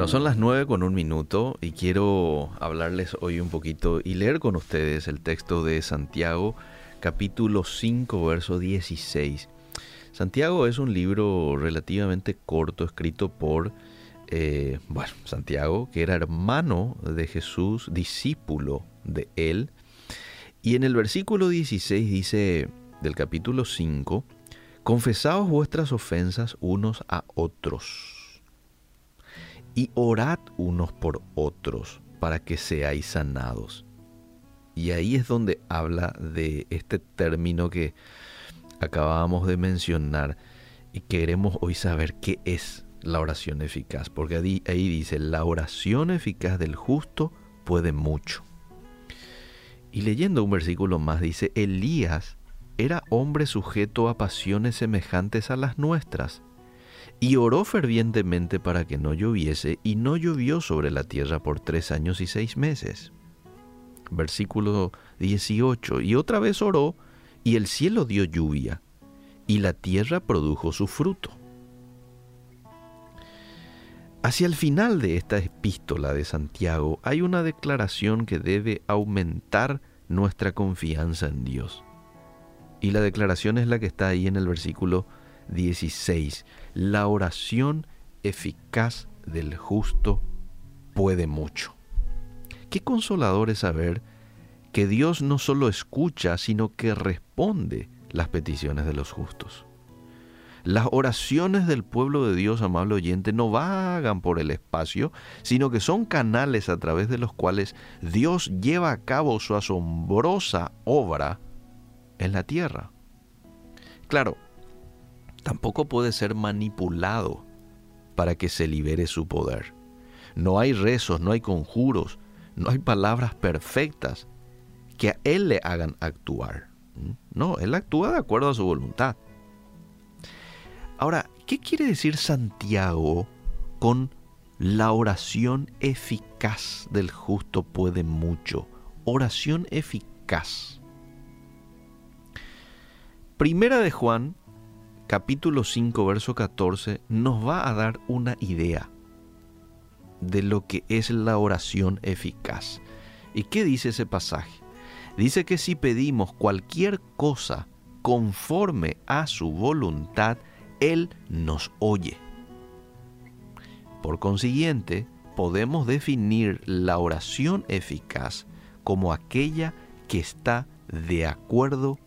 Bueno, son las nueve con un minuto y quiero hablarles hoy un poquito y leer con ustedes el texto de Santiago, capítulo 5, verso 16. Santiago es un libro relativamente corto, escrito por, eh, bueno, Santiago, que era hermano de Jesús, discípulo de él. Y en el versículo 16 dice del capítulo 5, confesaos vuestras ofensas unos a otros y orad unos por otros para que seáis sanados. Y ahí es donde habla de este término que acabábamos de mencionar y queremos hoy saber qué es la oración eficaz, porque ahí, ahí dice, la oración eficaz del justo puede mucho. Y leyendo un versículo más dice, Elías era hombre sujeto a pasiones semejantes a las nuestras y oró fervientemente para que no lloviese, y no llovió sobre la tierra por tres años y seis meses. Versículo 18. Y otra vez oró, y el cielo dio lluvia, y la tierra produjo su fruto. Hacia el final de esta epístola de Santiago hay una declaración que debe aumentar nuestra confianza en Dios. Y la declaración es la que está ahí en el versículo 16. La oración eficaz del justo puede mucho. Qué consolador es saber que Dios no solo escucha, sino que responde las peticiones de los justos. Las oraciones del pueblo de Dios, amable oyente, no vagan por el espacio, sino que son canales a través de los cuales Dios lleva a cabo su asombrosa obra en la tierra. Claro, tampoco puede ser manipulado para que se libere su poder. No hay rezos, no hay conjuros, no hay palabras perfectas que a Él le hagan actuar. ¿Mm? No, Él actúa de acuerdo a su voluntad. Ahora, ¿qué quiere decir Santiago con la oración eficaz del justo puede mucho? Oración eficaz. Primera de Juan capítulo 5, verso 14, nos va a dar una idea de lo que es la oración eficaz. ¿Y qué dice ese pasaje? Dice que si pedimos cualquier cosa conforme a su voluntad, Él nos oye. Por consiguiente, podemos definir la oración eficaz como aquella que está de acuerdo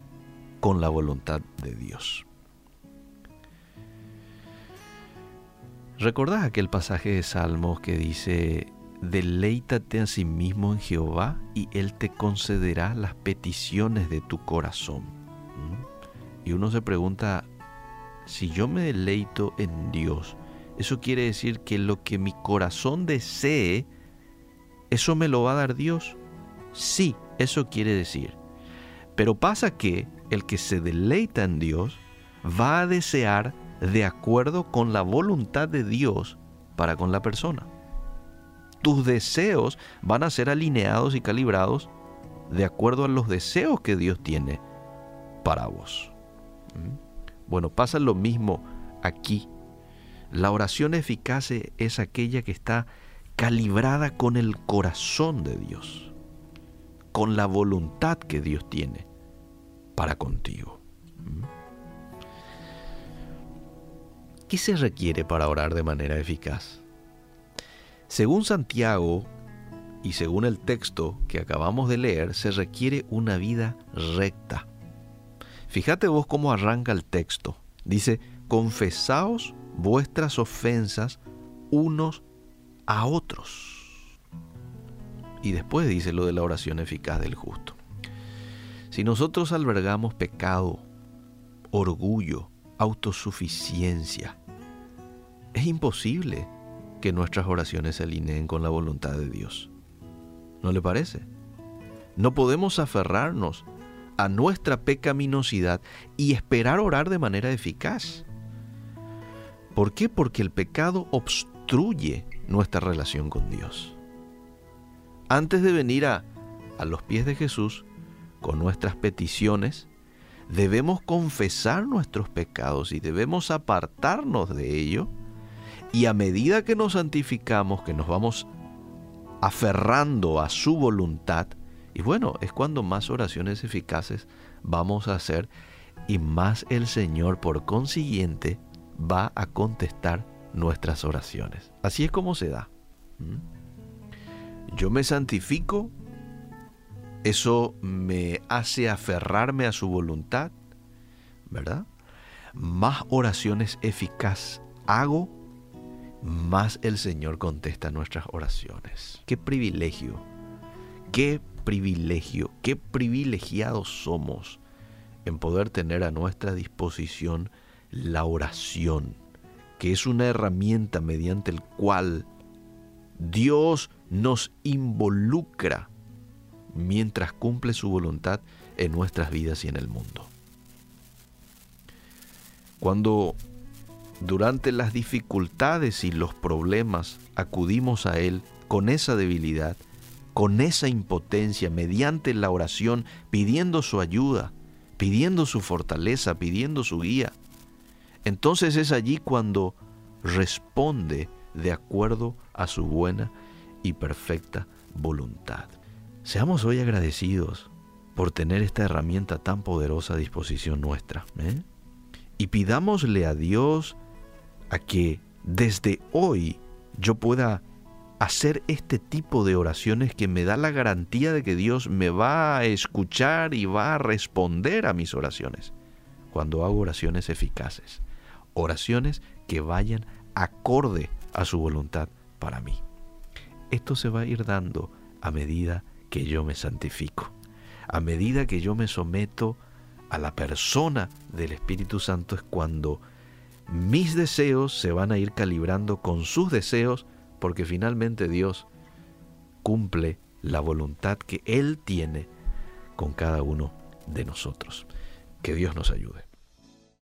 con la voluntad de Dios. ¿Recordás aquel pasaje de Salmos que dice, deleítate a sí mismo en Jehová y Él te concederá las peticiones de tu corazón? ¿Mm? Y uno se pregunta, si yo me deleito en Dios, eso quiere decir que lo que mi corazón desee, ¿eso me lo va a dar Dios? Sí, eso quiere decir. Pero pasa que el que se deleita en Dios va a desear de acuerdo con la voluntad de Dios para con la persona. Tus deseos van a ser alineados y calibrados de acuerdo a los deseos que Dios tiene para vos. ¿Mm? Bueno, pasa lo mismo aquí. La oración eficaz es aquella que está calibrada con el corazón de Dios, con la voluntad que Dios tiene para contigo. ¿Qué se requiere para orar de manera eficaz? Según Santiago y según el texto que acabamos de leer, se requiere una vida recta. Fíjate vos cómo arranca el texto. Dice, confesaos vuestras ofensas unos a otros. Y después dice lo de la oración eficaz del justo. Si nosotros albergamos pecado, orgullo, autosuficiencia, es imposible que nuestras oraciones se alineen con la voluntad de Dios. ¿No le parece? No podemos aferrarnos a nuestra pecaminosidad y esperar orar de manera eficaz. ¿Por qué? Porque el pecado obstruye nuestra relación con Dios. Antes de venir a, a los pies de Jesús con nuestras peticiones, debemos confesar nuestros pecados y debemos apartarnos de ello Y a medida que nos santificamos, que nos vamos aferrando a su voluntad, y bueno, es cuando más oraciones eficaces vamos a hacer y más el Señor por consiguiente va a contestar nuestras oraciones. Así es como se da. ¿Mm? Yo me santifico, eso me hace aferrarme a su voluntad, ¿verdad? Más oraciones eficaz hago, más el Señor contesta nuestras oraciones. Qué privilegio, qué privilegio, qué privilegiados somos en poder tener a nuestra disposición la oración, que es una herramienta mediante el cual Dios nos involucra mientras cumple su voluntad en nuestras vidas y en el mundo. Cuando durante las dificultades y los problemas acudimos a Él con esa debilidad, con esa impotencia, mediante la oración, pidiendo su ayuda, pidiendo su fortaleza, pidiendo su guía, entonces es allí cuando responde de acuerdo a su buena y perfecta voluntad. Seamos hoy agradecidos por tener esta herramienta tan poderosa a disposición nuestra. ¿eh? Y pidámosle a Dios a que desde hoy yo pueda hacer este tipo de oraciones que me da la garantía de que Dios me va a escuchar y va a responder a mis oraciones cuando hago oraciones eficaces, oraciones que vayan acorde a su voluntad para mí. Esto se va a ir dando a medida que yo me santifico, a medida que yo me someto a la persona del Espíritu Santo es cuando mis deseos se van a ir calibrando con sus deseos porque finalmente Dios cumple la voluntad que Él tiene con cada uno de nosotros. Que Dios nos ayude.